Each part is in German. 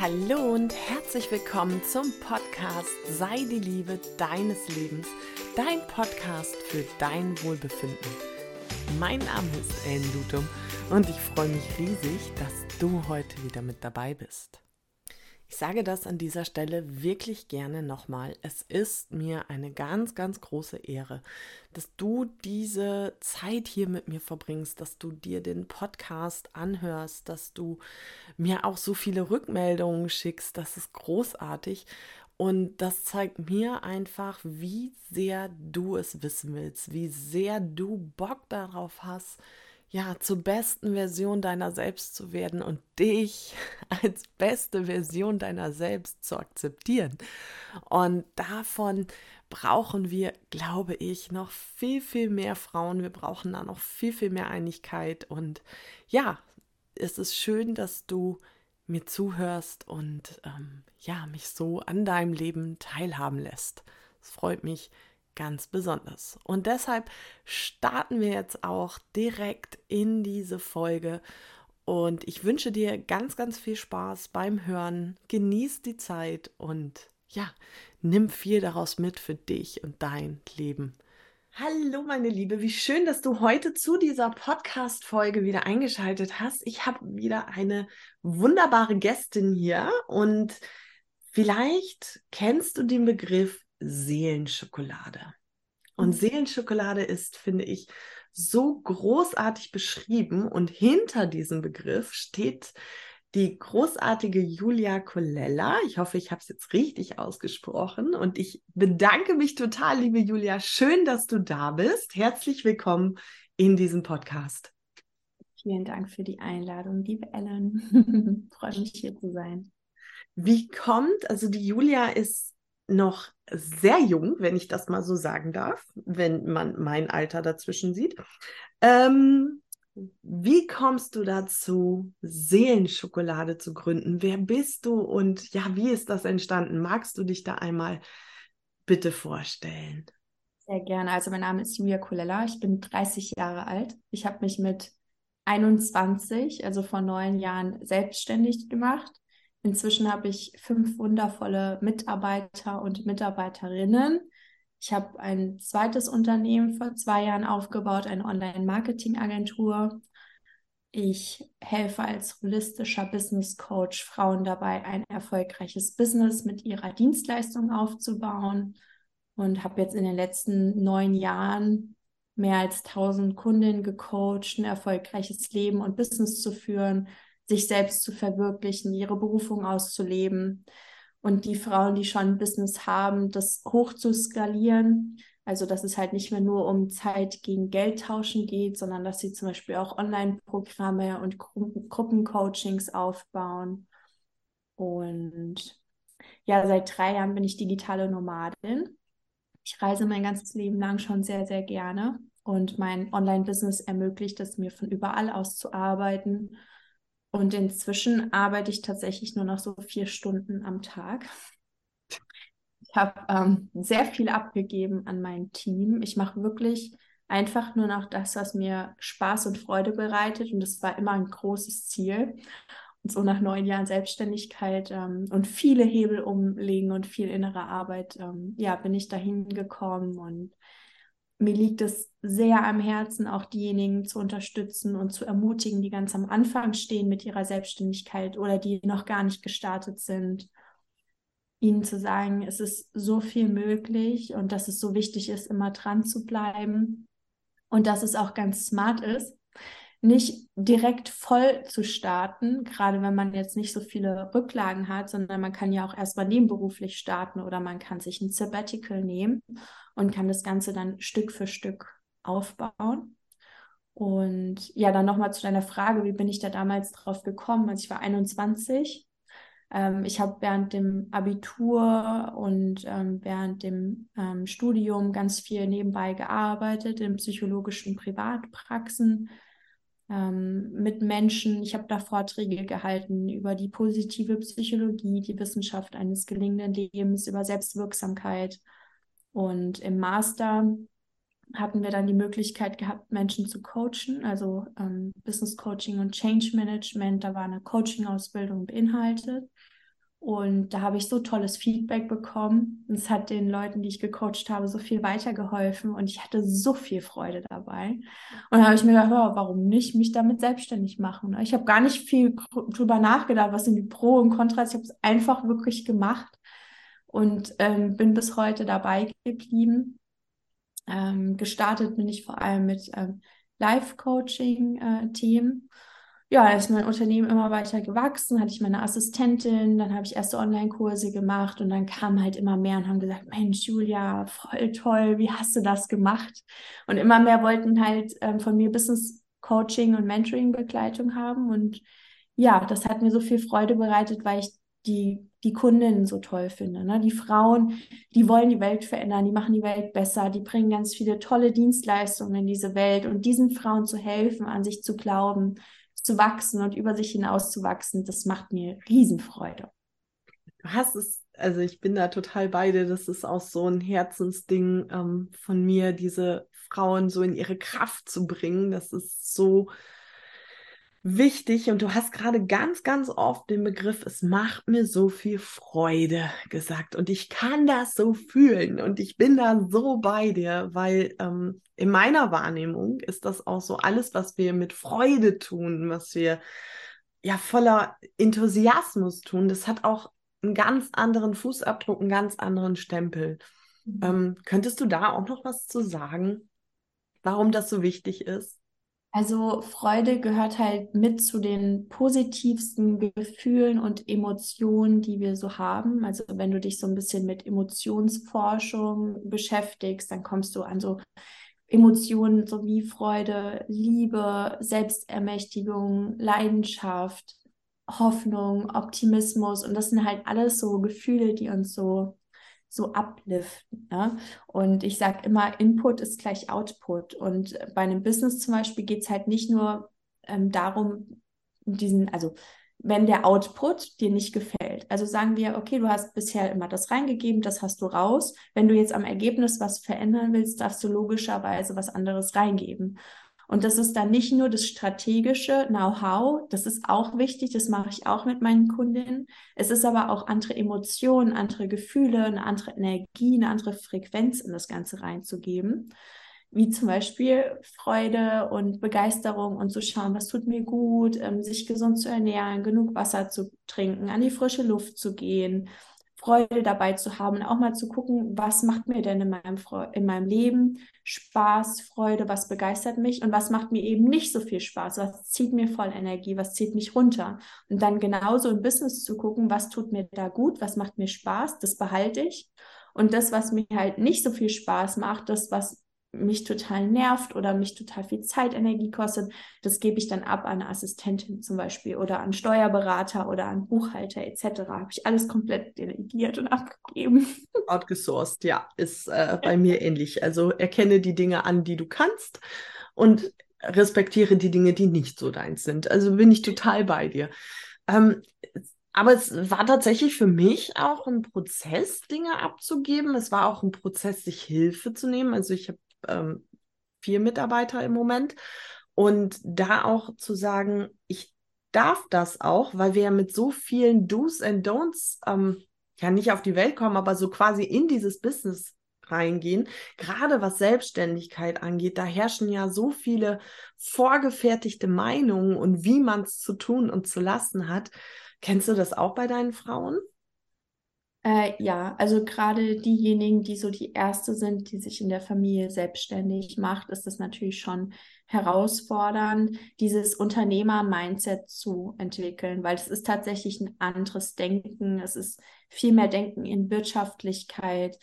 Hallo und herzlich willkommen zum Podcast Sei die Liebe deines Lebens, dein Podcast für dein Wohlbefinden. Mein Name ist Ellen Lutum und ich freue mich riesig, dass du heute wieder mit dabei bist. Ich sage das an dieser Stelle wirklich gerne nochmal. Es ist mir eine ganz, ganz große Ehre, dass du diese Zeit hier mit mir verbringst, dass du dir den Podcast anhörst, dass du mir auch so viele Rückmeldungen schickst. Das ist großartig. Und das zeigt mir einfach, wie sehr du es wissen willst, wie sehr du Bock darauf hast, ja, zur besten Version deiner selbst zu werden und dich als beste Version deiner selbst zu akzeptieren. Und davon brauchen wir, glaube ich, noch viel, viel mehr Frauen. Wir brauchen da noch viel, viel mehr Einigkeit. Und ja, es ist schön, dass du mir zuhörst und ähm, ja, mich so an deinem Leben teilhaben lässt. Es freut mich ganz besonders. Und deshalb starten wir jetzt auch direkt in diese Folge. Und ich wünsche dir ganz, ganz viel Spaß beim Hören. Genieß die Zeit und ja, nimm viel daraus mit für dich und dein Leben. Hallo meine Liebe, wie schön, dass du heute zu dieser Podcast-Folge wieder eingeschaltet hast. Ich habe wieder eine wunderbare Gästin hier und vielleicht kennst du den Begriff Seelenschokolade. Und mhm. Seelenschokolade ist, finde ich, so großartig beschrieben und hinter diesem Begriff steht die großartige Julia Colella. Ich hoffe, ich habe es jetzt richtig ausgesprochen und ich bedanke mich total, liebe Julia. Schön, dass du da bist. Herzlich willkommen in diesem Podcast. Vielen Dank für die Einladung, liebe Ellen. Freue mich hier zu sein. Wie kommt, also die Julia ist noch sehr jung, wenn ich das mal so sagen darf, wenn man mein Alter dazwischen sieht. Ähm, wie kommst du dazu, Seelenschokolade zu gründen? Wer bist du und ja, wie ist das entstanden? Magst du dich da einmal bitte vorstellen? Sehr gerne. Also mein Name ist Julia Colella. Ich bin 30 Jahre alt. Ich habe mich mit 21, also vor neun Jahren, selbstständig gemacht Inzwischen habe ich fünf wundervolle Mitarbeiter und Mitarbeiterinnen. Ich habe ein zweites Unternehmen vor zwei Jahren aufgebaut, eine Online-Marketing-Agentur. Ich helfe als holistischer Business Coach Frauen dabei, ein erfolgreiches Business mit ihrer Dienstleistung aufzubauen und habe jetzt in den letzten neun Jahren mehr als 1000 Kundinnen gecoacht, ein erfolgreiches Leben und Business zu führen, sich selbst zu verwirklichen, ihre Berufung auszuleben. Und die Frauen, die schon ein Business haben, das hoch zu skalieren. Also, dass es halt nicht mehr nur um Zeit gegen Geld tauschen geht, sondern dass sie zum Beispiel auch Online-Programme und Gru Gruppencoachings aufbauen. Und ja, seit drei Jahren bin ich digitale Nomadin. Ich reise mein ganzes Leben lang schon sehr, sehr gerne. Und mein Online-Business ermöglicht es mir, von überall aus zu arbeiten und inzwischen arbeite ich tatsächlich nur noch so vier Stunden am Tag. Ich habe ähm, sehr viel abgegeben an mein Team. Ich mache wirklich einfach nur noch das, was mir Spaß und Freude bereitet. Und das war immer ein großes Ziel. Und so nach neun Jahren Selbstständigkeit ähm, und viele Hebel umlegen und viel innere Arbeit, ähm, ja, bin ich dahin gekommen und mir liegt es sehr am Herzen, auch diejenigen zu unterstützen und zu ermutigen, die ganz am Anfang stehen mit ihrer Selbstständigkeit oder die noch gar nicht gestartet sind. Ihnen zu sagen, es ist so viel möglich und dass es so wichtig ist, immer dran zu bleiben und dass es auch ganz smart ist, nicht direkt voll zu starten, gerade wenn man jetzt nicht so viele Rücklagen hat, sondern man kann ja auch erstmal nebenberuflich starten oder man kann sich ein Sabbatical nehmen und kann das Ganze dann Stück für Stück aufbauen. Und ja, dann nochmal zu deiner Frage, wie bin ich da damals drauf gekommen? Also ich war 21. Ähm, ich habe während dem Abitur und ähm, während dem ähm, Studium ganz viel nebenbei gearbeitet in psychologischen Privatpraxen ähm, mit Menschen. Ich habe da Vorträge gehalten über die positive Psychologie, die Wissenschaft eines gelingenden Lebens, über Selbstwirksamkeit. Und im Master hatten wir dann die Möglichkeit gehabt, Menschen zu coachen, also ähm, Business Coaching und Change Management. Da war eine Coaching-Ausbildung beinhaltet. Und da habe ich so tolles Feedback bekommen. Es hat den Leuten, die ich gecoacht habe, so viel weitergeholfen und ich hatte so viel Freude dabei. Und da habe ich mir gedacht, oh, warum nicht mich damit selbstständig machen? Ich habe gar nicht viel drüber nachgedacht, was sind die Pro und Kontras. Ich habe es einfach wirklich gemacht und ähm, bin bis heute dabei geblieben. Ähm, gestartet bin ich vor allem mit ähm, Live-Coaching-Themen. Äh, ja, da ist mein Unternehmen immer weiter gewachsen, hatte ich meine Assistentin, dann habe ich erste Online-Kurse gemacht und dann kamen halt immer mehr und haben gesagt, Mensch, Julia, voll toll, wie hast du das gemacht? Und immer mehr wollten halt ähm, von mir Business Coaching und Mentoring-Begleitung haben und ja, das hat mir so viel Freude bereitet, weil ich die, die Kundinnen so toll finde. Ne? Die Frauen, die wollen die Welt verändern, die machen die Welt besser, die bringen ganz viele tolle Dienstleistungen in diese Welt und diesen Frauen zu helfen, an sich zu glauben, zu wachsen und über sich hinaus zu wachsen, das macht mir Riesenfreude. Du hast es, also ich bin da total bei dir, das ist auch so ein Herzensding ähm, von mir, diese Frauen so in ihre Kraft zu bringen. Das ist so wichtig und du hast gerade ganz, ganz oft den Begriff, es macht mir so viel Freude gesagt und ich kann das so fühlen und ich bin da so bei dir, weil ähm, in meiner Wahrnehmung ist das auch so alles, was wir mit Freude tun, was wir ja voller Enthusiasmus tun, das hat auch einen ganz anderen Fußabdruck, einen ganz anderen Stempel. Mhm. Ähm, könntest du da auch noch was zu sagen, warum das so wichtig ist? Also Freude gehört halt mit zu den positivsten Gefühlen und Emotionen, die wir so haben. Also wenn du dich so ein bisschen mit Emotionsforschung beschäftigst, dann kommst du an so Emotionen so wie Freude, Liebe, Selbstermächtigung, Leidenschaft, Hoffnung, Optimismus. Und das sind halt alles so Gefühle, die uns so so upliften. Ne? Und ich sage immer, Input ist gleich Output. Und bei einem Business zum Beispiel geht es halt nicht nur ähm, darum, diesen, also wenn der Output dir nicht gefällt. Also sagen wir, okay, du hast bisher immer das reingegeben, das hast du raus. Wenn du jetzt am Ergebnis was verändern willst, darfst du logischerweise was anderes reingeben. Und das ist dann nicht nur das strategische Know-how, das ist auch wichtig, das mache ich auch mit meinen Kundinnen. Es ist aber auch andere Emotionen, andere Gefühle, eine andere Energie, eine andere Frequenz in das Ganze reinzugeben. Wie zum Beispiel Freude und Begeisterung und zu schauen, was tut mir gut, ähm, sich gesund zu ernähren, genug Wasser zu trinken, an die frische Luft zu gehen, Freude dabei zu haben auch mal zu gucken, was macht mir denn in meinem, in meinem Leben Spaß, Freude, was begeistert mich und was macht mir eben nicht so viel Spaß, was zieht mir voll Energie, was zieht mich runter. Und dann genauso im Business zu gucken, was tut mir da gut, was macht mir Spaß, das behalte ich. Und das, was mir halt nicht so viel Spaß macht, das, was mich total nervt oder mich total viel Zeit, Energie kostet, das gebe ich dann ab an Assistentin zum Beispiel oder an Steuerberater oder an Buchhalter etc. Habe ich alles komplett delegiert und abgegeben. Outgesourced, ja, ist äh, bei mir ähnlich. Also erkenne die Dinge an, die du kannst und respektiere die Dinge, die nicht so deins sind. Also bin ich total bei dir. Ähm, aber es war tatsächlich für mich auch ein Prozess, Dinge abzugeben. Es war auch ein Prozess, sich Hilfe zu nehmen. Also ich habe ähm, vier Mitarbeiter im Moment. Und da auch zu sagen, ich darf das auch, weil wir ja mit so vielen Do's and Don'ts ähm, ja nicht auf die Welt kommen, aber so quasi in dieses Business reingehen. Gerade was Selbstständigkeit angeht, da herrschen ja so viele vorgefertigte Meinungen und wie man es zu tun und zu lassen hat. Kennst du das auch bei deinen Frauen? Äh, ja, also gerade diejenigen, die so die Erste sind, die sich in der Familie selbstständig macht, ist es natürlich schon herausfordernd, dieses Unternehmer-Mindset zu entwickeln, weil es ist tatsächlich ein anderes Denken, es ist viel mehr Denken in Wirtschaftlichkeit.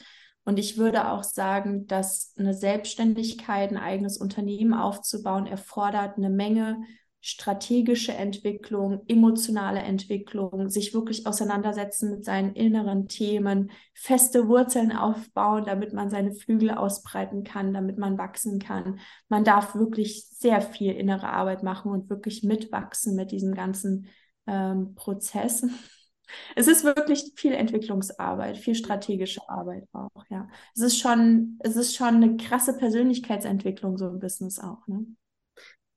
Und ich würde auch sagen, dass eine Selbstständigkeit, ein eigenes Unternehmen aufzubauen, erfordert eine Menge strategische Entwicklung, emotionale Entwicklung, sich wirklich auseinandersetzen mit seinen inneren Themen, feste Wurzeln aufbauen, damit man seine Flügel ausbreiten kann, damit man wachsen kann. Man darf wirklich sehr viel innere Arbeit machen und wirklich mitwachsen mit diesem ganzen ähm, Prozess. Es ist wirklich viel Entwicklungsarbeit, viel strategische Arbeit auch, ja. Es ist schon, es ist schon eine krasse Persönlichkeitsentwicklung, so ein Business auch, ne?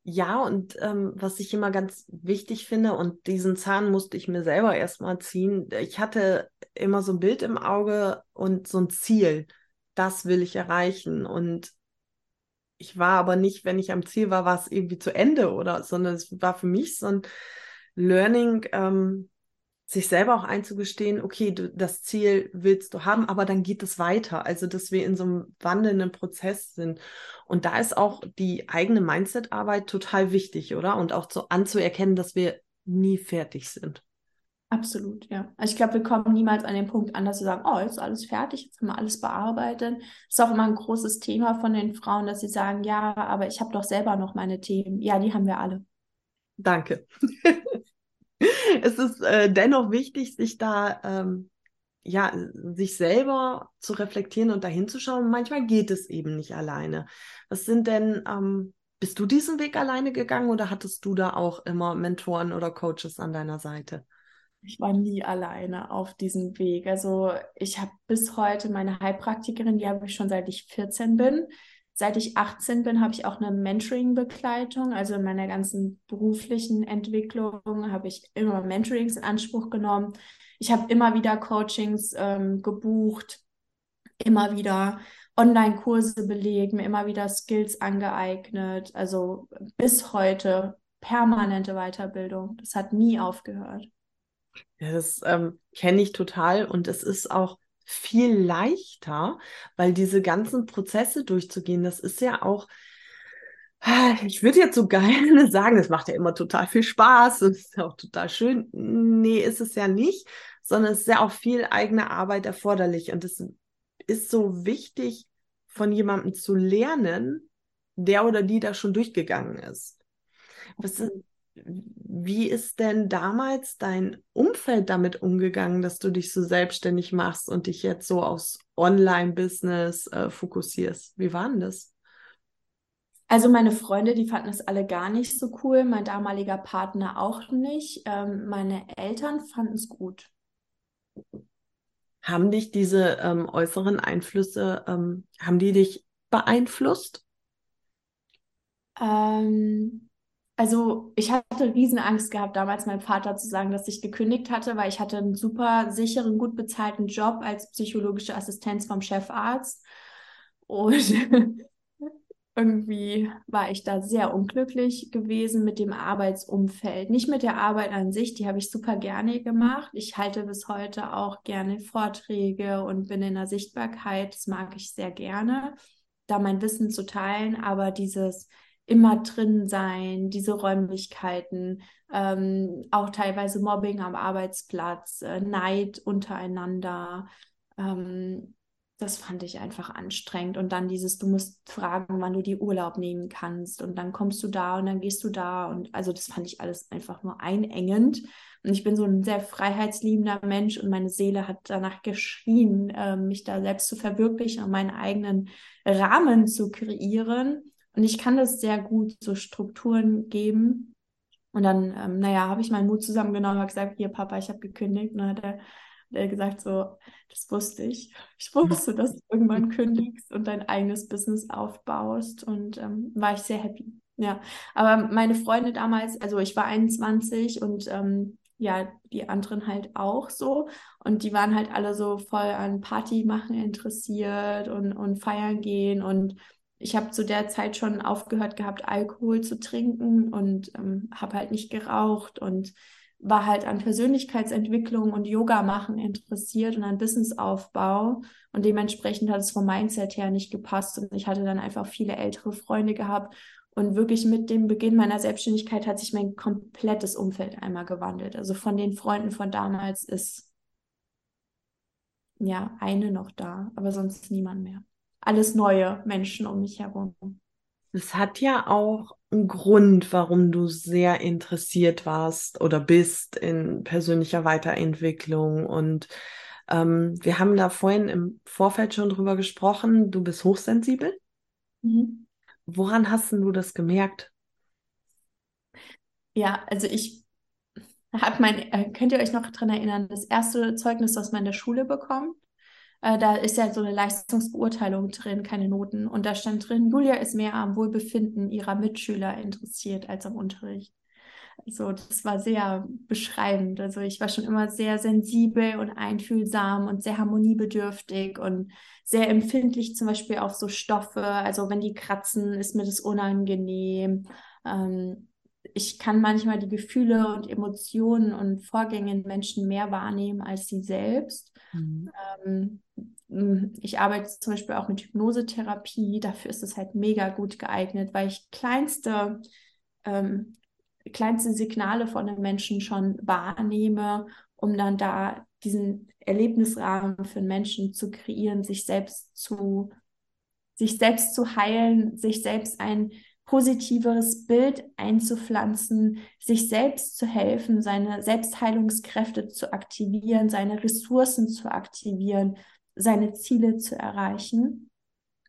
Ja, und ähm, was ich immer ganz wichtig finde, und diesen Zahn musste ich mir selber erstmal ziehen, ich hatte immer so ein Bild im Auge und so ein Ziel, das will ich erreichen. Und ich war aber nicht, wenn ich am Ziel war, war es irgendwie zu Ende oder, sondern es war für mich so ein Learning, ähm, sich selber auch einzugestehen, okay, du, das Ziel willst du haben, aber dann geht es weiter. Also, dass wir in so einem wandelnden Prozess sind. Und da ist auch die eigene Mindset-Arbeit total wichtig, oder? Und auch zu, anzuerkennen, dass wir nie fertig sind. Absolut, ja. Also ich glaube, wir kommen niemals an den Punkt an, dass wir sagen, oh, jetzt ist alles fertig, jetzt haben wir alles bearbeitet. Das ist auch immer ein großes Thema von den Frauen, dass sie sagen, ja, aber ich habe doch selber noch meine Themen. Ja, die haben wir alle. Danke. es ist äh, dennoch wichtig, sich da ähm, ja, sich selber zu reflektieren und dahin zu schauen. Manchmal geht es eben nicht alleine. Was sind denn, ähm, bist du diesen Weg alleine gegangen oder hattest du da auch immer Mentoren oder Coaches an deiner Seite? Ich war nie alleine auf diesem Weg. Also ich habe bis heute meine Heilpraktikerin, die habe ich schon seit ich 14 bin. Seit ich 18 bin, habe ich auch eine Mentoring-Begleitung. Also in meiner ganzen beruflichen Entwicklung habe ich immer Mentorings in Anspruch genommen. Ich habe immer wieder Coachings ähm, gebucht, immer wieder Online-Kurse belegt, mir immer wieder Skills angeeignet. Also bis heute permanente Weiterbildung. Das hat nie aufgehört. Ja, das ähm, kenne ich total und es ist auch viel leichter, weil diese ganzen Prozesse durchzugehen, das ist ja auch, ich würde jetzt so gerne sagen, es macht ja immer total viel Spaß und ist ja auch total schön. Nee, ist es ja nicht, sondern es ist ja auch viel eigene Arbeit erforderlich und es ist so wichtig, von jemandem zu lernen, der oder die da schon durchgegangen ist. Was, mhm. Wie ist denn damals dein Umfeld damit umgegangen, dass du dich so selbstständig machst und dich jetzt so aufs Online-Business äh, fokussierst? Wie war denn das? Also meine Freunde, die fanden es alle gar nicht so cool, mein damaliger Partner auch nicht. Ähm, meine Eltern fanden es gut. Haben dich diese ähm, äußeren Einflüsse, ähm, haben die dich beeinflusst? Ähm, also ich hatte Riesenangst gehabt, damals meinem Vater zu sagen, dass ich gekündigt hatte, weil ich hatte einen super sicheren, gut bezahlten Job als psychologische Assistenz vom Chefarzt. Und irgendwie war ich da sehr unglücklich gewesen mit dem Arbeitsumfeld. Nicht mit der Arbeit an sich, die habe ich super gerne gemacht. Ich halte bis heute auch gerne Vorträge und bin in der Sichtbarkeit. Das mag ich sehr gerne, da mein Wissen zu teilen. Aber dieses immer drin sein, diese Räumlichkeiten, ähm, auch teilweise Mobbing am Arbeitsplatz, äh, Neid untereinander. Ähm, das fand ich einfach anstrengend. Und dann dieses, du musst fragen, wann du die Urlaub nehmen kannst. Und dann kommst du da und dann gehst du da. Und also das fand ich alles einfach nur einengend. Und ich bin so ein sehr freiheitsliebender Mensch und meine Seele hat danach geschrien, äh, mich da selbst zu verwirklichen und meinen eigenen Rahmen zu kreieren. Und ich kann das sehr gut so Strukturen geben. Und dann, ähm, naja, habe ich meinen Mut zusammengenommen und gesagt, hier Papa, ich habe gekündigt. Und dann hat er, hat er gesagt, so, das wusste ich. Ich wusste, dass du irgendwann kündigst und dein eigenes Business aufbaust. Und ähm, war ich sehr happy. Ja, aber meine Freunde damals, also ich war 21 und ähm, ja, die anderen halt auch so. Und die waren halt alle so voll an Party machen interessiert und, und feiern gehen und ich habe zu der Zeit schon aufgehört gehabt, Alkohol zu trinken und ähm, habe halt nicht geraucht und war halt an Persönlichkeitsentwicklung und Yoga machen interessiert und an Businessaufbau. Und dementsprechend hat es vom Mindset her nicht gepasst. Und ich hatte dann einfach viele ältere Freunde gehabt. Und wirklich mit dem Beginn meiner Selbstständigkeit hat sich mein komplettes Umfeld einmal gewandelt. Also von den Freunden von damals ist ja eine noch da, aber sonst niemand mehr alles neue Menschen um mich herum. Es hat ja auch einen Grund, warum du sehr interessiert warst oder bist in persönlicher Weiterentwicklung. Und ähm, wir haben da vorhin im Vorfeld schon drüber gesprochen. Du bist hochsensibel. Mhm. Woran hast du das gemerkt? Ja, also ich habe mein, äh, könnt ihr euch noch daran erinnern, das erste Zeugnis, das man in der Schule bekommt? Äh, da ist ja so eine Leistungsbeurteilung drin, keine Noten. Und da stand drin, Julia ist mehr am Wohlbefinden ihrer Mitschüler interessiert als am Unterricht. Also das war sehr beschreibend. Also ich war schon immer sehr sensibel und einfühlsam und sehr harmoniebedürftig und sehr empfindlich zum Beispiel auf so Stoffe. Also wenn die kratzen, ist mir das unangenehm. Ähm, ich kann manchmal die Gefühle und Emotionen und Vorgänge in Menschen mehr wahrnehmen als sie selbst. Mhm. Ähm, ich arbeite zum Beispiel auch mit Hypnosetherapie. Dafür ist es halt mega gut geeignet, weil ich kleinste, ähm, kleinste Signale von den Menschen schon wahrnehme, um dann da diesen Erlebnisrahmen für den Menschen zu kreieren, sich selbst zu, sich selbst zu heilen, sich selbst ein positiveres Bild einzupflanzen, sich selbst zu helfen, seine Selbstheilungskräfte zu aktivieren, seine Ressourcen zu aktivieren, seine Ziele zu erreichen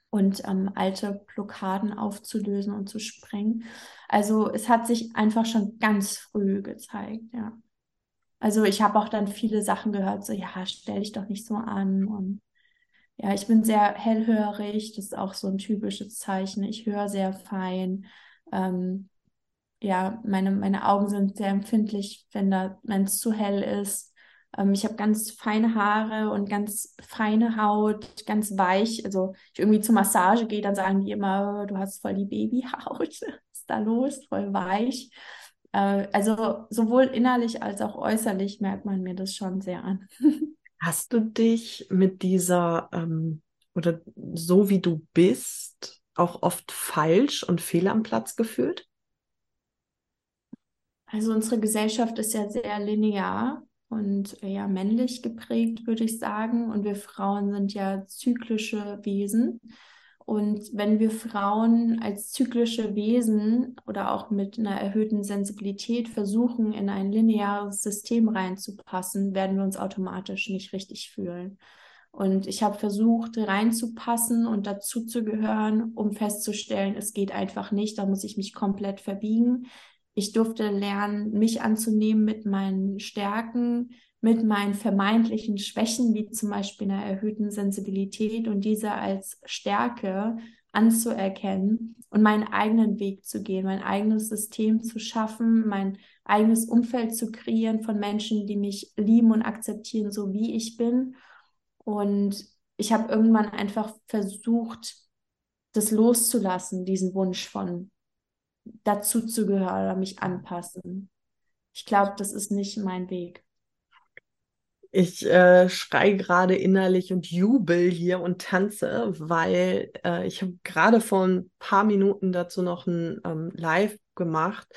und ähm, alte Blockaden aufzulösen und zu sprengen. Also es hat sich einfach schon ganz früh gezeigt, ja. Also ich habe auch dann viele Sachen gehört, so ja, stell dich doch nicht so an und ja, ich bin sehr hellhörig, das ist auch so ein typisches Zeichen. Ich höre sehr fein. Ähm, ja, meine, meine Augen sind sehr empfindlich, wenn es zu hell ist. Ähm, ich habe ganz feine Haare und ganz feine Haut, ganz weich. Also ich irgendwie zur Massage gehe, dann sagen die immer, du hast voll die Babyhaut. Was ist da los? Voll weich. Äh, also sowohl innerlich als auch äußerlich merkt man mir das schon sehr an. Hast du dich mit dieser ähm, oder so wie du bist auch oft falsch und fehl am Platz gefühlt? Also unsere Gesellschaft ist ja sehr linear und ja männlich geprägt, würde ich sagen. Und wir Frauen sind ja zyklische Wesen. Und wenn wir Frauen als zyklische Wesen oder auch mit einer erhöhten Sensibilität versuchen, in ein lineares System reinzupassen, werden wir uns automatisch nicht richtig fühlen. Und ich habe versucht, reinzupassen und dazu zu gehören, um festzustellen, es geht einfach nicht, da muss ich mich komplett verbiegen. Ich durfte lernen, mich anzunehmen mit meinen Stärken, mit meinen vermeintlichen Schwächen, wie zum Beispiel einer erhöhten Sensibilität und diese als Stärke anzuerkennen und meinen eigenen Weg zu gehen, mein eigenes System zu schaffen, mein eigenes Umfeld zu kreieren von Menschen, die mich lieben und akzeptieren, so wie ich bin. Und ich habe irgendwann einfach versucht, das loszulassen, diesen Wunsch von dazu zu gehören oder mich anpassen. Ich glaube, das ist nicht mein Weg. Ich äh, schrei gerade innerlich und jubel hier und tanze, weil äh, ich habe gerade vor ein paar Minuten dazu noch ein ähm, Live gemacht,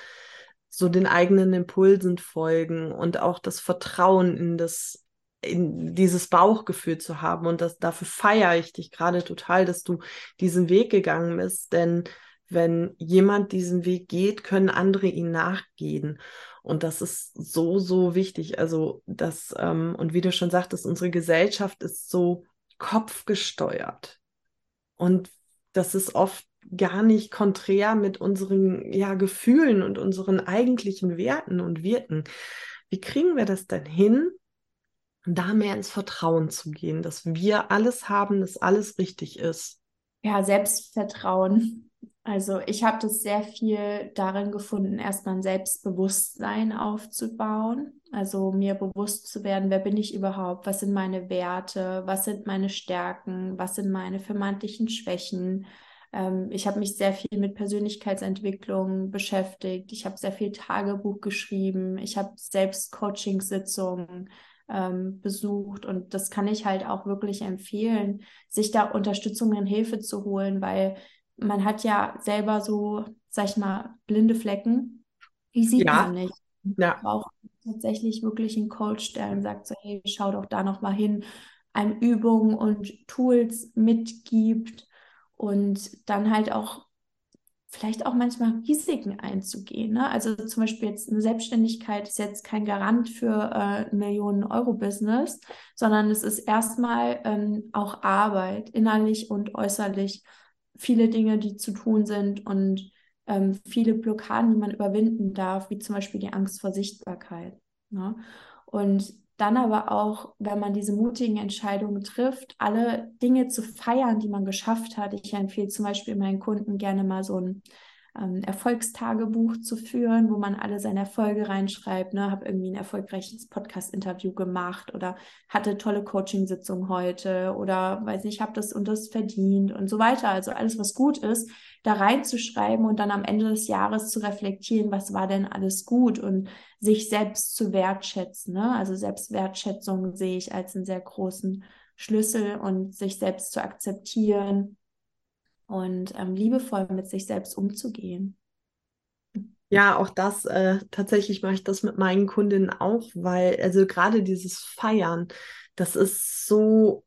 so den eigenen Impulsen folgen und auch das Vertrauen in das in dieses Bauchgefühl zu haben und das dafür feiere ich dich gerade total, dass du diesen Weg gegangen bist, denn wenn jemand diesen Weg geht, können andere ihn nachgehen. Und das ist so, so wichtig. Also das, ähm, und wie du schon sagtest, unsere Gesellschaft ist so kopfgesteuert. Und das ist oft gar nicht konträr mit unseren ja, Gefühlen und unseren eigentlichen Werten und Wirten. Wie kriegen wir das denn hin, da mehr ins Vertrauen zu gehen, dass wir alles haben, dass alles richtig ist? Ja, Selbstvertrauen. Also ich habe das sehr viel darin gefunden, erstmal ein Selbstbewusstsein aufzubauen. Also mir bewusst zu werden, wer bin ich überhaupt, was sind meine Werte, was sind meine Stärken, was sind meine vermeintlichen Schwächen. Ähm, ich habe mich sehr viel mit Persönlichkeitsentwicklung beschäftigt. Ich habe sehr viel Tagebuch geschrieben. Ich habe selbst Coachingsitzungen ähm, besucht und das kann ich halt auch wirklich empfehlen, sich da Unterstützung und Hilfe zu holen, weil man hat ja selber so, sag ich mal, blinde Flecken. Die sieht ja. man nicht. Ja. Auch tatsächlich wirklich einen Coach, der dann sagt so, hey, schau doch da noch mal hin, einem Übungen und Tools mitgibt und dann halt auch vielleicht auch manchmal Risiken einzugehen. Ne? Also zum Beispiel jetzt eine Selbstständigkeit ist jetzt kein Garant für äh, ein Millionen-Euro-Business, sondern es ist erstmal ähm, auch Arbeit, innerlich und äußerlich viele Dinge, die zu tun sind und ähm, viele Blockaden, die man überwinden darf, wie zum Beispiel die Angst vor Sichtbarkeit. Ne? Und dann aber auch, wenn man diese mutigen Entscheidungen trifft, alle Dinge zu feiern, die man geschafft hat. Ich empfehle zum Beispiel meinen Kunden gerne mal so ein ähm, Erfolgstagebuch zu führen, wo man alle seine Erfolge reinschreibt. Ne? Habe irgendwie ein erfolgreiches Podcast-Interview gemacht oder hatte tolle Coaching-Sitzung heute oder weiß nicht, habe das und das verdient und so weiter. Also alles, was gut ist, da reinzuschreiben und dann am Ende des Jahres zu reflektieren, was war denn alles gut und sich selbst zu wertschätzen. Ne? Also Selbstwertschätzung sehe ich als einen sehr großen Schlüssel und sich selbst zu akzeptieren und ähm, liebevoll mit sich selbst umzugehen. Ja, auch das, äh, tatsächlich mache ich das mit meinen Kundinnen auch, weil, also gerade dieses Feiern, das ist so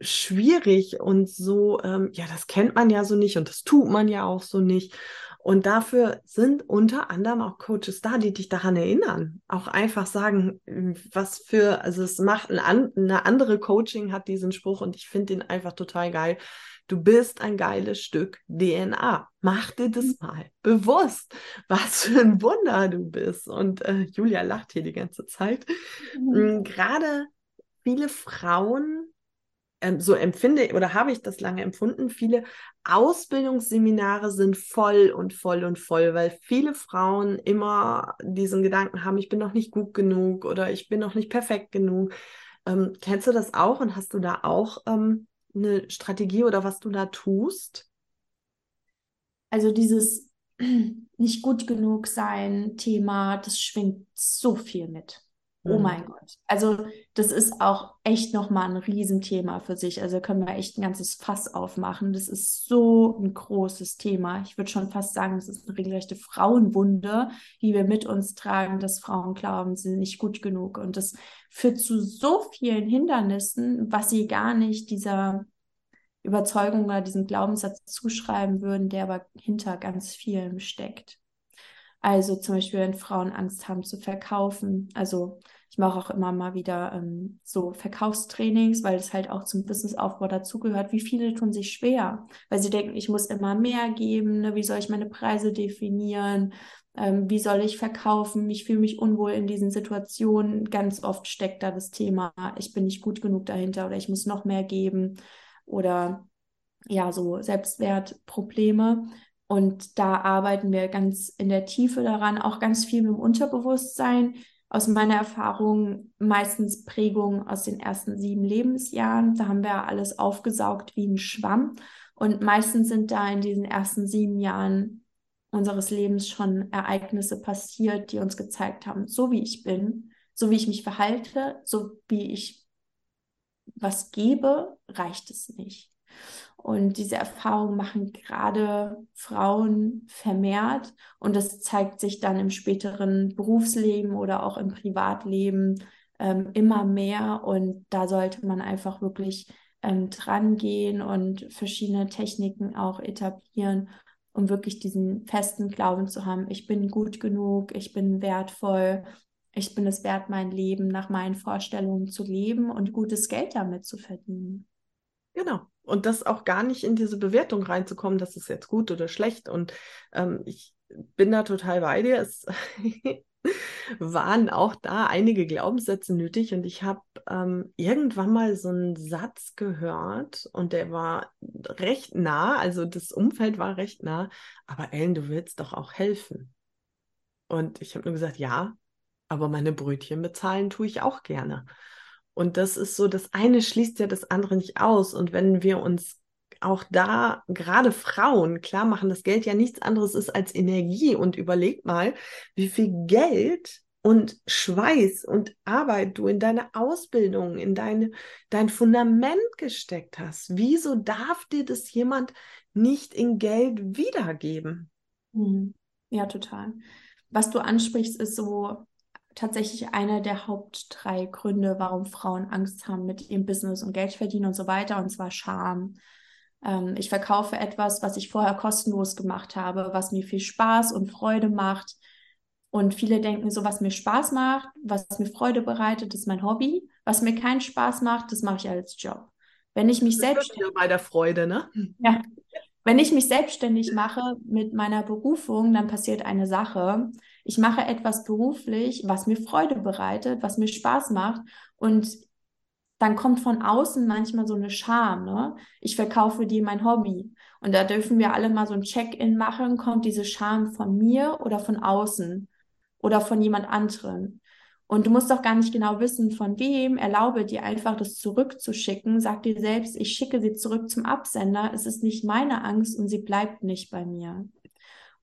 schwierig und so, ähm, ja, das kennt man ja so nicht und das tut man ja auch so nicht. Und dafür sind unter anderem auch Coaches da, die dich daran erinnern. Auch einfach sagen, was für, also es macht ein, eine andere Coaching hat diesen Spruch und ich finde ihn einfach total geil. Du bist ein geiles Stück DNA. Mach dir das mhm. mal bewusst, was für ein Wunder du bist. Und äh, Julia lacht hier die ganze Zeit. Mhm. Mm, gerade viele Frauen, ähm, so empfinde oder habe ich das lange empfunden, viele Ausbildungsseminare sind voll und voll und voll, weil viele Frauen immer diesen Gedanken haben, ich bin noch nicht gut genug oder ich bin noch nicht perfekt genug. Ähm, kennst du das auch und hast du da auch ähm, eine Strategie oder was du da tust? Also dieses nicht gut genug sein Thema, das schwingt so viel mit. Oh mhm. mein Gott. Also das ist auch echt nochmal ein Riesenthema für sich. Also können wir echt ein ganzes Fass aufmachen. Das ist so ein großes Thema. Ich würde schon fast sagen, das ist eine regelrechte Frauenwunde, die wir mit uns tragen, dass Frauen glauben, sie sind nicht gut genug. Und das führt zu so vielen Hindernissen, was sie gar nicht dieser Überzeugung oder diesem Glaubenssatz zuschreiben würden, der aber hinter ganz vielem steckt. Also zum Beispiel, wenn Frauen Angst haben zu verkaufen. Also ich mache auch immer mal wieder ähm, so Verkaufstrainings, weil es halt auch zum Businessaufbau dazugehört. Wie viele tun sich schwer, weil sie denken, ich muss immer mehr geben. Ne? Wie soll ich meine Preise definieren? Ähm, wie soll ich verkaufen? Ich fühle mich unwohl in diesen Situationen. Ganz oft steckt da das Thema, ich bin nicht gut genug dahinter oder ich muss noch mehr geben oder ja, so Selbstwertprobleme. Und da arbeiten wir ganz in der Tiefe daran, auch ganz viel mit dem Unterbewusstsein. Aus meiner Erfahrung meistens Prägungen aus den ersten sieben Lebensjahren. Da haben wir alles aufgesaugt wie ein Schwamm. Und meistens sind da in diesen ersten sieben Jahren unseres Lebens schon Ereignisse passiert, die uns gezeigt haben, so wie ich bin, so wie ich mich verhalte, so wie ich was gebe, reicht es nicht. Und diese Erfahrung machen gerade Frauen vermehrt und das zeigt sich dann im späteren Berufsleben oder auch im Privatleben ähm, immer mehr. Und da sollte man einfach wirklich ähm, dran gehen und verschiedene Techniken auch etablieren, um wirklich diesen festen Glauben zu haben, ich bin gut genug, ich bin wertvoll, ich bin es wert, mein Leben nach meinen Vorstellungen zu leben und gutes Geld damit zu verdienen. Genau. Und das auch gar nicht in diese Bewertung reinzukommen, das ist jetzt gut oder schlecht. Und ähm, ich bin da total bei dir. Es waren auch da einige Glaubenssätze nötig und ich habe ähm, irgendwann mal so einen Satz gehört und der war recht nah, also das Umfeld war recht nah, aber Ellen, du willst doch auch helfen. Und ich habe nur gesagt, ja, aber meine Brötchen bezahlen tue ich auch gerne. Und das ist so, das eine schließt ja das andere nicht aus. Und wenn wir uns auch da, gerade Frauen, klar machen, dass Geld ja nichts anderes ist als Energie. Und überleg mal, wie viel Geld und Schweiß und Arbeit du in deine Ausbildung, in deine, dein Fundament gesteckt hast. Wieso darf dir das jemand nicht in Geld wiedergeben? Mhm. Ja, total. Was du ansprichst, ist so tatsächlich einer der Haupt drei Gründe, warum Frauen Angst haben mit ihrem Business und Geld verdienen und so weiter, und zwar Scham. Ähm, ich verkaufe etwas, was ich vorher kostenlos gemacht habe, was mir viel Spaß und Freude macht. Und viele denken so, was mir Spaß macht, was mir Freude bereitet, ist mein Hobby. Was mir keinen Spaß macht, das mache ich als Job. Wenn ich mich selbst bei der Freude, ne? Ja. Wenn ich mich selbstständig mache mit meiner Berufung, dann passiert eine Sache ich mache etwas beruflich, was mir Freude bereitet, was mir Spaß macht und dann kommt von außen manchmal so eine Scham, ne? Ich verkaufe dir mein Hobby. Und da dürfen wir alle mal so ein Check-in machen. Kommt diese Scham von mir oder von außen oder von jemand anderen? Und du musst doch gar nicht genau wissen, von wem. Erlaube dir einfach, das zurückzuschicken. Sag dir selbst, ich schicke sie zurück zum Absender. Es ist nicht meine Angst und sie bleibt nicht bei mir.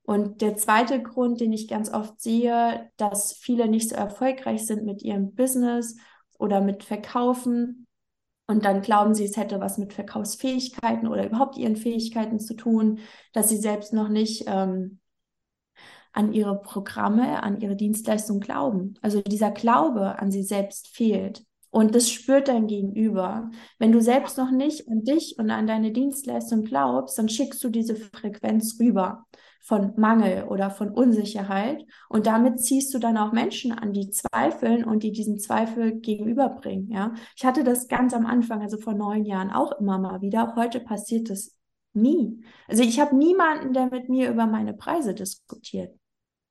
Und der zweite Grund, den ich ganz oft sehe, dass viele nicht so erfolgreich sind mit ihrem Business oder mit Verkaufen. Und dann glauben sie, es hätte was mit Verkaufsfähigkeiten oder überhaupt ihren Fähigkeiten zu tun, dass sie selbst noch nicht ähm, an ihre Programme, an ihre Dienstleistung glauben. Also dieser Glaube an sie selbst fehlt. Und das spürt dein Gegenüber. Wenn du selbst noch nicht an dich und an deine Dienstleistung glaubst, dann schickst du diese Frequenz rüber von Mangel oder von Unsicherheit. Und damit ziehst du dann auch Menschen an, die zweifeln und die diesen Zweifel gegenüberbringen. Ja, ich hatte das ganz am Anfang, also vor neun Jahren auch immer mal wieder. Heute passiert das nie. Also ich habe niemanden, der mit mir über meine Preise diskutiert.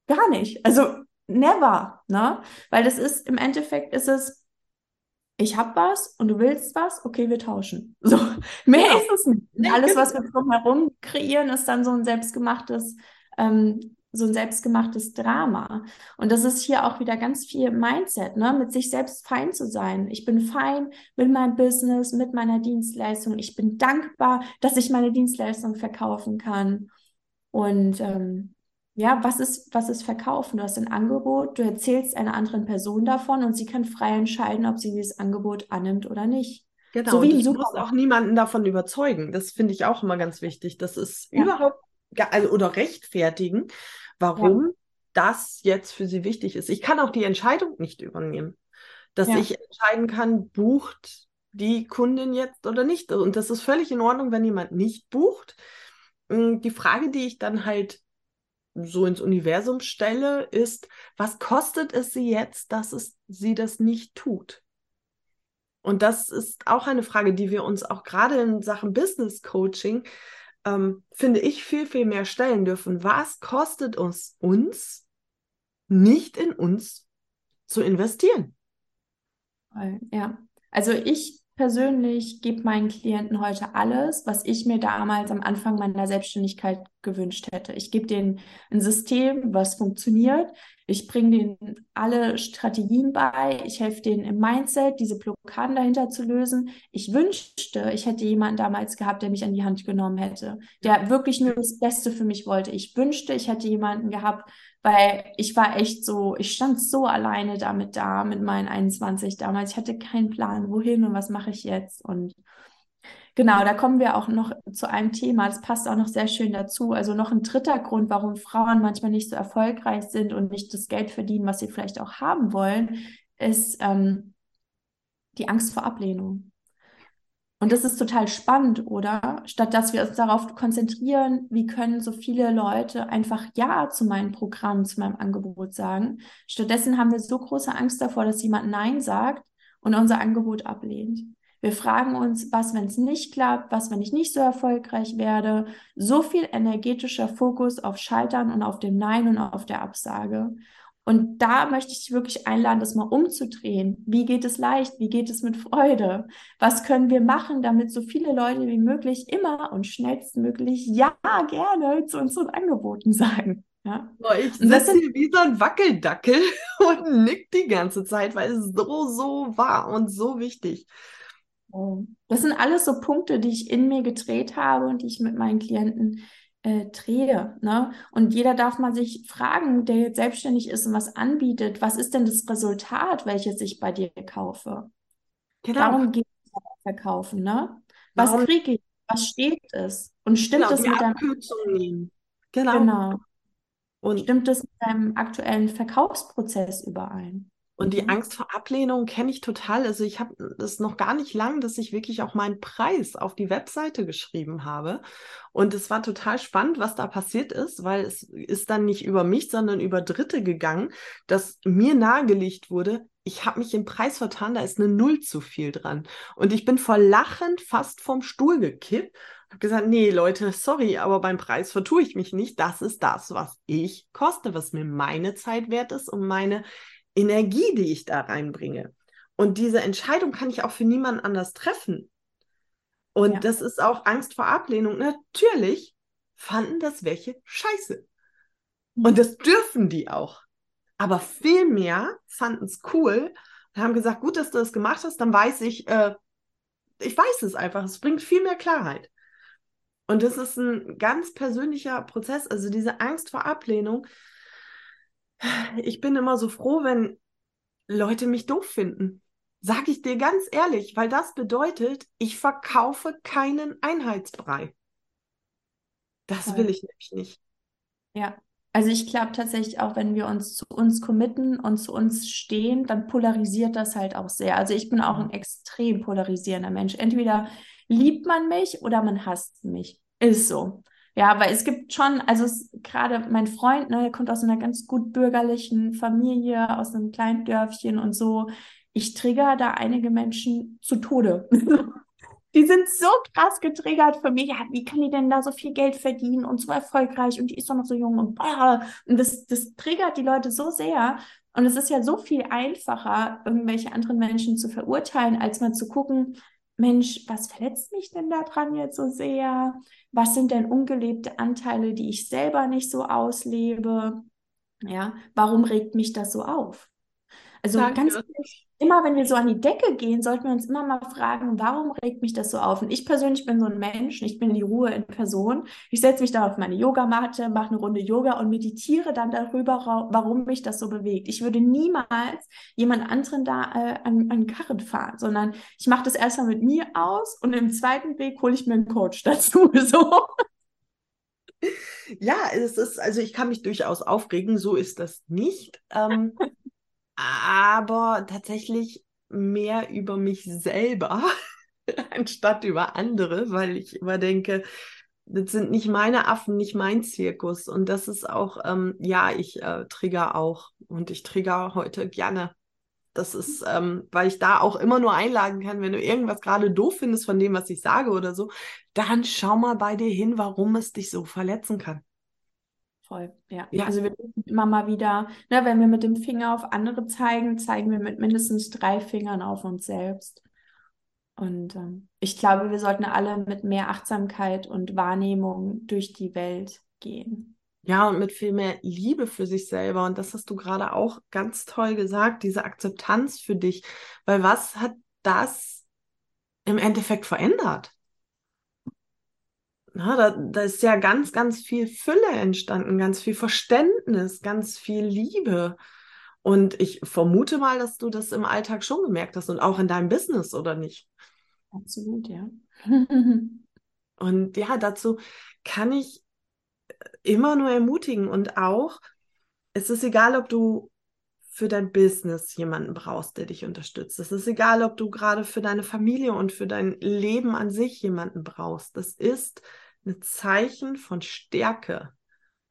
Gar nicht. Also never, ne? Weil das ist im Endeffekt ist es ich habe was und du willst was, okay, wir tauschen. So, mehr ja. ist es nicht. Und alles, was wir drumherum kreieren, ist dann so ein selbstgemachtes, ähm, so ein selbstgemachtes Drama. Und das ist hier auch wieder ganz viel Mindset, ne? mit sich selbst fein zu sein. Ich bin fein mit meinem Business, mit meiner Dienstleistung. Ich bin dankbar, dass ich meine Dienstleistung verkaufen kann. Und ähm, ja, was ist, was ist Verkaufen? Du hast ein Angebot, du erzählst einer anderen Person davon und sie kann frei entscheiden, ob sie dieses Angebot annimmt oder nicht. Genau, so wie und ich muss auch niemanden davon überzeugen. Das finde ich auch immer ganz wichtig. Das ist ja. überhaupt, also oder rechtfertigen, warum ja. das jetzt für sie wichtig ist. Ich kann auch die Entscheidung nicht übernehmen, dass ja. ich entscheiden kann, bucht die Kundin jetzt oder nicht. Und das ist völlig in Ordnung, wenn jemand nicht bucht. Hm, die Frage, die ich dann halt so ins Universum stelle, ist, was kostet es sie jetzt, dass es, sie das nicht tut? Und das ist auch eine Frage, die wir uns auch gerade in Sachen Business Coaching, ähm, finde ich, viel, viel mehr stellen dürfen. Was kostet uns, uns nicht in uns zu investieren? Ja, also ich persönlich gebe meinen Klienten heute alles, was ich mir damals am Anfang meiner Selbstständigkeit gewünscht hätte. Ich gebe denen ein System, was funktioniert. Ich bringe denen alle Strategien bei. Ich helfe denen im Mindset, diese Blockaden dahinter zu lösen. Ich wünschte, ich hätte jemanden damals gehabt, der mich an die Hand genommen hätte, der wirklich nur das Beste für mich wollte. Ich wünschte, ich hätte jemanden gehabt, weil ich war echt so, ich stand so alleine damit da mit meinen 21 damals. Ich hatte keinen Plan, wohin und was mache ich jetzt. Und genau, da kommen wir auch noch zu einem Thema, das passt auch noch sehr schön dazu. Also noch ein dritter Grund, warum Frauen manchmal nicht so erfolgreich sind und nicht das Geld verdienen, was sie vielleicht auch haben wollen, ist ähm, die Angst vor Ablehnung. Und das ist total spannend, oder? Statt dass wir uns darauf konzentrieren, wie können so viele Leute einfach Ja zu meinem Programm, zu meinem Angebot sagen. Stattdessen haben wir so große Angst davor, dass jemand Nein sagt und unser Angebot ablehnt. Wir fragen uns, was, wenn es nicht klappt, was, wenn ich nicht so erfolgreich werde. So viel energetischer Fokus auf Scheitern und auf dem Nein und auf der Absage. Und da möchte ich dich wirklich einladen, das mal umzudrehen. Wie geht es leicht? Wie geht es mit Freude? Was können wir machen, damit so viele Leute wie möglich immer und schnellstmöglich Ja, gerne zu unseren Angeboten sagen? Ja. Ich sitze hier wie so ein Wackeldackel und nick die ganze Zeit, weil es so, so war und so wichtig. Oh. Das sind alles so Punkte, die ich in mir gedreht habe und die ich mit meinen Klienten äh, drehe. Ne? Und jeder darf mal sich fragen, der jetzt selbstständig ist und was anbietet, was ist denn das Resultat, welches ich bei dir kaufe? Genau. Darum geht es verkaufen. Ne? Was Warum? kriege ich? Was steht es? Und stimmt genau, das mit deinem Genau. genau. Und stimmt das mit deinem aktuellen Verkaufsprozess überein? Und die mhm. Angst vor Ablehnung kenne ich total. Also ich habe das noch gar nicht lang, dass ich wirklich auch meinen Preis auf die Webseite geschrieben habe. Und es war total spannend, was da passiert ist, weil es ist dann nicht über mich, sondern über Dritte gegangen, dass mir nahegelegt wurde, ich habe mich im Preis vertan, da ist eine Null zu viel dran. Und ich bin vor Lachen fast vom Stuhl gekippt habe gesagt, nee, Leute, sorry, aber beim Preis vertue ich mich nicht. Das ist das, was ich koste, was mir meine Zeit wert ist und meine Energie, die ich da reinbringe. Und diese Entscheidung kann ich auch für niemanden anders treffen. Und ja. das ist auch Angst vor Ablehnung. Natürlich fanden das welche scheiße. Und mhm. das dürfen die auch. Aber viel mehr fanden es cool und haben gesagt, gut, dass du das gemacht hast, dann weiß ich, äh, ich weiß es einfach. Es bringt viel mehr Klarheit. Und das ist ein ganz persönlicher Prozess. Also diese Angst vor Ablehnung. Ich bin immer so froh, wenn Leute mich doof finden. Sag ich dir ganz ehrlich, weil das bedeutet, ich verkaufe keinen Einheitsbrei. Das Toll. will ich nämlich nicht. Ja, also ich glaube tatsächlich auch, wenn wir uns zu uns committen und zu uns stehen, dann polarisiert das halt auch sehr. Also ich bin auch ein extrem polarisierender Mensch. Entweder liebt man mich oder man hasst mich. Ist so. Ja, weil es gibt schon, also gerade mein Freund, ne, der kommt aus einer ganz gut bürgerlichen Familie, aus einem kleinen Dörfchen und so ich trigger da einige Menschen zu Tode. die sind so krass getriggert für mich. Ja, wie kann die denn da so viel Geld verdienen und so erfolgreich und die ist doch noch so jung und, boah. und das, das triggert die Leute so sehr. Und es ist ja so viel einfacher, irgendwelche anderen Menschen zu verurteilen, als mal zu gucken, Mensch, was verletzt mich denn daran jetzt so sehr? Was sind denn ungelebte Anteile, die ich selber nicht so auslebe? Ja, warum regt mich das so auf? Also Danke. ganz immer, wenn wir so an die Decke gehen, sollten wir uns immer mal fragen, warum regt mich das so auf? Und ich persönlich bin so ein Mensch, ich bin die Ruhe in Person. Ich setze mich da auf meine Yogamatte, mache eine Runde Yoga und meditiere dann darüber, warum mich das so bewegt. Ich würde niemals jemand anderen da äh, an, an Karren fahren, sondern ich mache das erstmal mit mir aus und im zweiten Weg hole ich mir einen Coach dazu. So. Ja, es ist, also ich kann mich durchaus aufregen, so ist das nicht. Ähm, aber tatsächlich mehr über mich selber anstatt über andere, weil ich immer denke, das sind nicht meine Affen, nicht mein Zirkus. Und das ist auch, ähm, ja, ich äh, trigger auch und ich trigger heute gerne. Das ist, ähm, weil ich da auch immer nur einladen kann, wenn du irgendwas gerade doof findest von dem, was ich sage oder so, dann schau mal bei dir hin, warum es dich so verletzen kann. Voll, ja. ja. Also wir immer mal wieder, ne, wenn wir mit dem Finger auf andere zeigen, zeigen wir mit mindestens drei Fingern auf uns selbst. Und ähm, ich glaube, wir sollten alle mit mehr Achtsamkeit und Wahrnehmung durch die Welt gehen. Ja, und mit viel mehr Liebe für sich selber. Und das hast du gerade auch ganz toll gesagt, diese Akzeptanz für dich. Weil was hat das im Endeffekt verändert? Na, da, da ist ja ganz, ganz viel Fülle entstanden, ganz viel Verständnis, ganz viel Liebe. Und ich vermute mal, dass du das im Alltag schon gemerkt hast und auch in deinem Business, oder nicht? Absolut, ja. und ja, dazu kann ich immer nur ermutigen und auch, es ist egal, ob du für dein Business jemanden brauchst, der dich unterstützt. Es ist egal, ob du gerade für deine Familie und für dein Leben an sich jemanden brauchst. Das ist ein Zeichen von Stärke,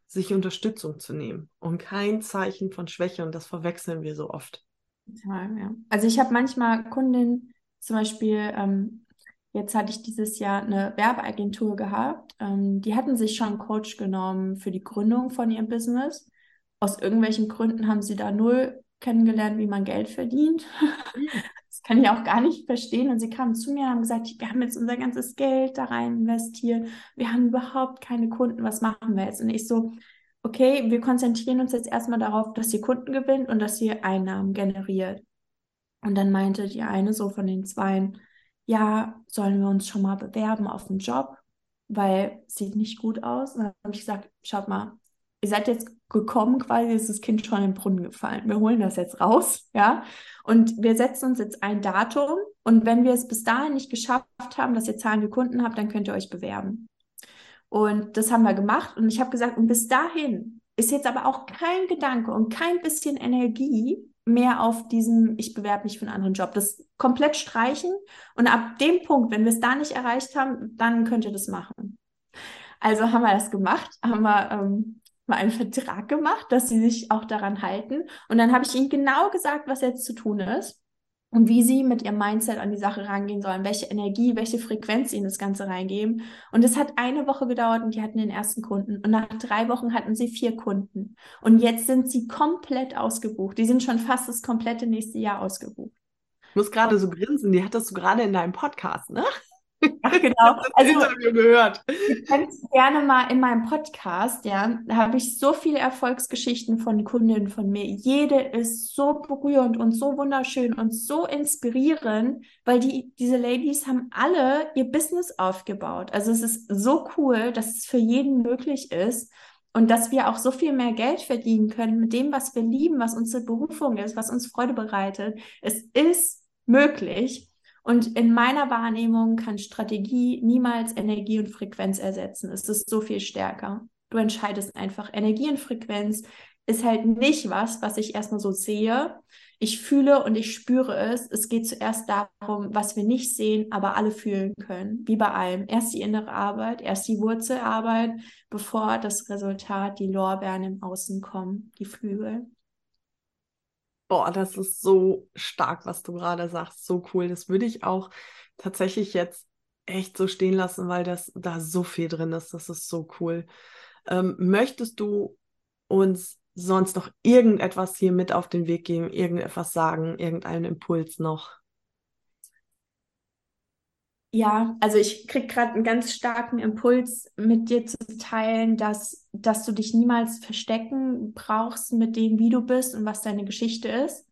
sich Unterstützung zu nehmen und kein Zeichen von Schwäche. Und das verwechseln wir so oft. Total, ja. Also ich habe manchmal Kundinnen, zum Beispiel, ähm, jetzt hatte ich dieses Jahr eine Werbeagentur gehabt, ähm, die hatten sich schon einen Coach genommen für die Gründung von ihrem Business. Aus irgendwelchen Gründen haben sie da null kennengelernt, wie man Geld verdient. Mhm. Das kann ich auch gar nicht verstehen. Und sie kamen zu mir und haben gesagt, wir haben jetzt unser ganzes Geld da rein investiert. Wir haben überhaupt keine Kunden. Was machen wir jetzt? Und ich so, okay, wir konzentrieren uns jetzt erstmal darauf, dass ihr Kunden gewinnt und dass ihr Einnahmen generiert. Und dann meinte die eine so von den Zweien, ja, sollen wir uns schon mal bewerben auf einen Job? Weil sieht nicht gut aus. Und dann habe ich gesagt, schaut mal, ihr seid jetzt gekommen, quasi ist das Kind schon im Brunnen gefallen. Wir holen das jetzt raus, ja. Und wir setzen uns jetzt ein Datum und wenn wir es bis dahin nicht geschafft haben, dass ihr zahlende Kunden habt, dann könnt ihr euch bewerben. Und das haben wir gemacht und ich habe gesagt, und bis dahin ist jetzt aber auch kein Gedanke und kein bisschen Energie mehr auf diesem, ich bewerbe mich für einen anderen Job. Das komplett streichen und ab dem Punkt, wenn wir es da nicht erreicht haben, dann könnt ihr das machen. Also haben wir das gemacht, haben wir ähm, mal einen Vertrag gemacht, dass sie sich auch daran halten. Und dann habe ich ihnen genau gesagt, was jetzt zu tun ist. und wie sie mit ihrem Mindset an die Sache rangehen sollen, welche Energie, welche Frequenz sie in das Ganze reingeben. Und es hat eine Woche gedauert und die hatten den ersten Kunden. Und nach drei Wochen hatten sie vier Kunden. Und jetzt sind sie komplett ausgebucht. Die sind schon fast das komplette nächste Jahr ausgebucht. Ich muss gerade so grinsen, die hattest du gerade in deinem Podcast, ne? Ach, genau. Also, Interview gehört. Ihr könnt gerne mal in meinem Podcast, ja, da habe ich so viele Erfolgsgeschichten von Kundinnen von mir. Jede ist so berührend und so wunderschön und so inspirierend, weil die, diese Ladies haben alle ihr Business aufgebaut. Also es ist so cool, dass es für jeden möglich ist und dass wir auch so viel mehr Geld verdienen können mit dem, was wir lieben, was unsere Berufung ist, was uns Freude bereitet. Es ist möglich. Und in meiner Wahrnehmung kann Strategie niemals Energie und Frequenz ersetzen. Es ist so viel stärker. Du entscheidest einfach. Energie und Frequenz ist halt nicht was, was ich erstmal so sehe. Ich fühle und ich spüre es. Es geht zuerst darum, was wir nicht sehen, aber alle fühlen können. Wie bei allem. Erst die innere Arbeit, erst die Wurzelarbeit, bevor das Resultat, die Lorbeeren im Außen kommen, die Flügel. Boah, das ist so stark, was du gerade sagst. So cool. Das würde ich auch tatsächlich jetzt echt so stehen lassen, weil das da so viel drin ist. Das ist so cool. Ähm, möchtest du uns sonst noch irgendetwas hier mit auf den Weg geben, irgendetwas sagen, irgendeinen Impuls noch? Ja, also ich kriege gerade einen ganz starken Impuls, mit dir zu teilen, dass, dass du dich niemals verstecken brauchst mit dem, wie du bist und was deine Geschichte ist.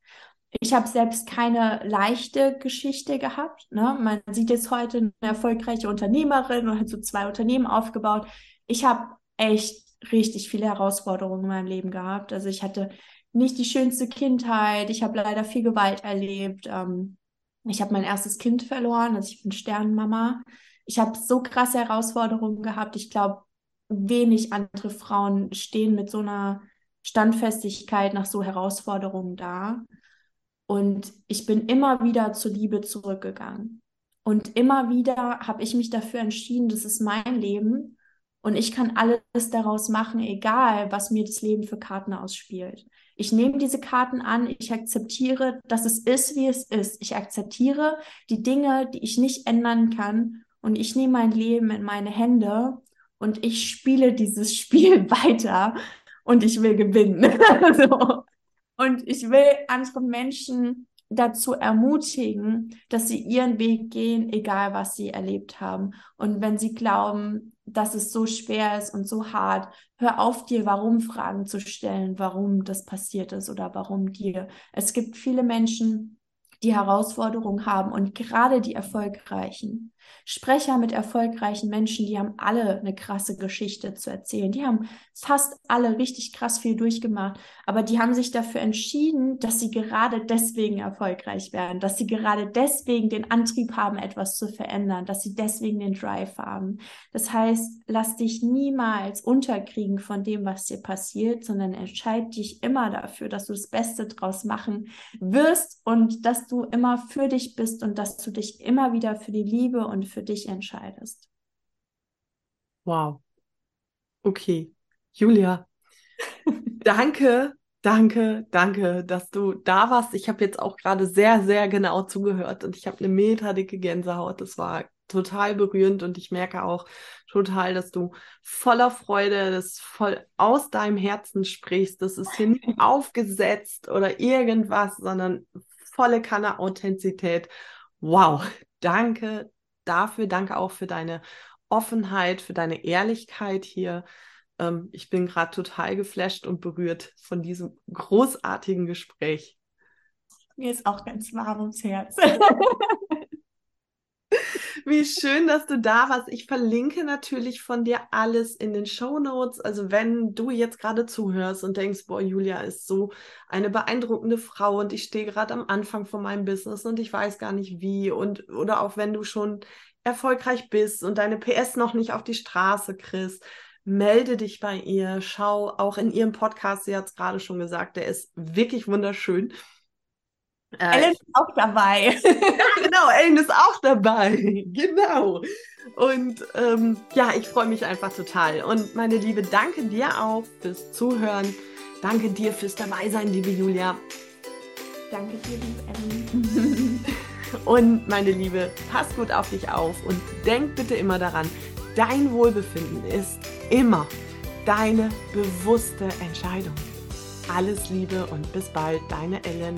Ich habe selbst keine leichte Geschichte gehabt. Ne? Man sieht jetzt heute eine erfolgreiche Unternehmerin und hat so zwei Unternehmen aufgebaut. Ich habe echt richtig viele Herausforderungen in meinem Leben gehabt. Also ich hatte nicht die schönste Kindheit. Ich habe leider viel Gewalt erlebt. Ähm, ich habe mein erstes Kind verloren, also ich bin Sternenmama. Ich habe so krasse Herausforderungen gehabt. Ich glaube, wenig andere Frauen stehen mit so einer Standfestigkeit nach so Herausforderungen da. Und ich bin immer wieder zur Liebe zurückgegangen. Und immer wieder habe ich mich dafür entschieden, das ist mein Leben und ich kann alles daraus machen, egal was mir das Leben für Karten ausspielt. Ich nehme diese Karten an, ich akzeptiere, dass es ist, wie es ist. Ich akzeptiere die Dinge, die ich nicht ändern kann und ich nehme mein Leben in meine Hände und ich spiele dieses Spiel weiter und ich will gewinnen. so. Und ich will andere Menschen dazu ermutigen, dass sie ihren Weg gehen, egal was sie erlebt haben. Und wenn sie glauben, dass es so schwer ist und so hart, hör auf dir warum Fragen zu stellen, warum das passiert ist oder warum dir. Es gibt viele Menschen, die Herausforderungen haben und gerade die Erfolgreichen. Sprecher mit erfolgreichen Menschen, die haben alle eine krasse Geschichte zu erzählen. Die haben fast alle richtig krass viel durchgemacht, aber die haben sich dafür entschieden, dass sie gerade deswegen erfolgreich werden, dass sie gerade deswegen den Antrieb haben, etwas zu verändern, dass sie deswegen den Drive haben. Das heißt, lass dich niemals unterkriegen von dem, was dir passiert, sondern entscheid dich immer dafür, dass du das Beste draus machen wirst und dass du immer für dich bist und dass du dich immer wieder für die Liebe und für dich entscheidest. Wow. Okay. Julia, danke, danke, danke, dass du da warst. Ich habe jetzt auch gerade sehr, sehr genau zugehört und ich habe eine meterdicke Gänsehaut. Das war total berührend und ich merke auch total, dass du voller Freude, das voll aus deinem Herzen sprichst. Das ist hier nicht aufgesetzt oder irgendwas, sondern volle Kanne Authentizität. Wow, danke, dafür. Danke auch für deine Offenheit, für deine Ehrlichkeit hier. Ähm, ich bin gerade total geflasht und berührt von diesem großartigen Gespräch. Mir ist auch ganz warm ums Herz. Wie schön, dass du da warst. Ich verlinke natürlich von dir alles in den Show Notes. Also wenn du jetzt gerade zuhörst und denkst, boah, Julia ist so eine beeindruckende Frau und ich stehe gerade am Anfang von meinem Business und ich weiß gar nicht wie und oder auch wenn du schon erfolgreich bist und deine PS noch nicht auf die Straße kriegst, melde dich bei ihr. Schau auch in ihrem Podcast, sie hat es gerade schon gesagt, der ist wirklich wunderschön. Äh, Ellen ist auch dabei. ja, genau, Ellen ist auch dabei. Genau. Und ähm, ja, ich freue mich einfach total. Und meine Liebe, danke dir auch fürs Zuhören. Danke dir fürs Dabeisein, liebe Julia. Danke dir, liebe Ellen. und meine Liebe, pass gut auf dich auf und denk bitte immer daran, dein Wohlbefinden ist immer deine bewusste Entscheidung. Alles Liebe und bis bald, deine Ellen.